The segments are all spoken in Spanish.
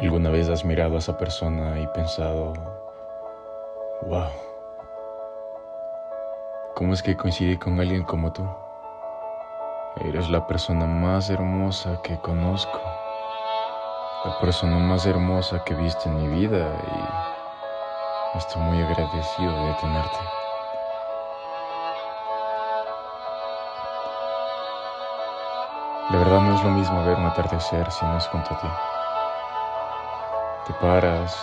¿Alguna vez has mirado a esa persona y pensado, wow, ¿cómo es que coincide con alguien como tú? Eres la persona más hermosa que conozco, la persona más hermosa que he visto en mi vida y estoy muy agradecido de tenerte. La verdad no es lo mismo ver un atardecer si no es junto a ti. Te paras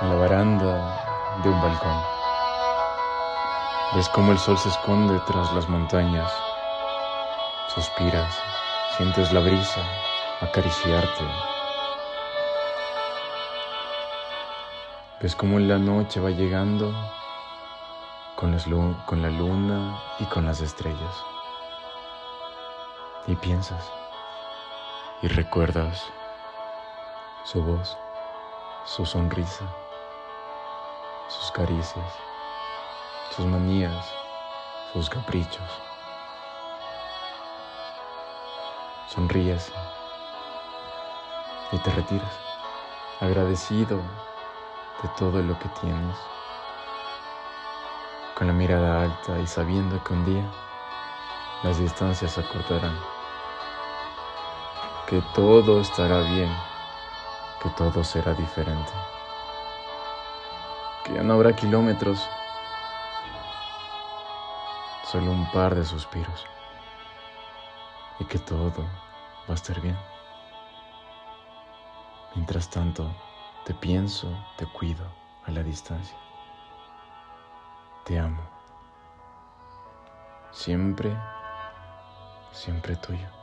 en la baranda de un balcón. Ves cómo el sol se esconde tras las montañas. Suspiras, sientes la brisa acariciarte. Ves cómo la noche va llegando con, con la luna y con las estrellas. Y piensas y recuerdas su voz, su sonrisa, sus caricias, sus manías, sus caprichos. Sonríes y te retiras, agradecido de todo lo que tienes, con la mirada alta y sabiendo que un día las distancias se acortarán, que todo estará bien que todo será diferente, que ya no habrá kilómetros, solo un par de suspiros y que todo va a estar bien. Mientras tanto, te pienso, te cuido a la distancia. Te amo. Siempre, siempre tuyo.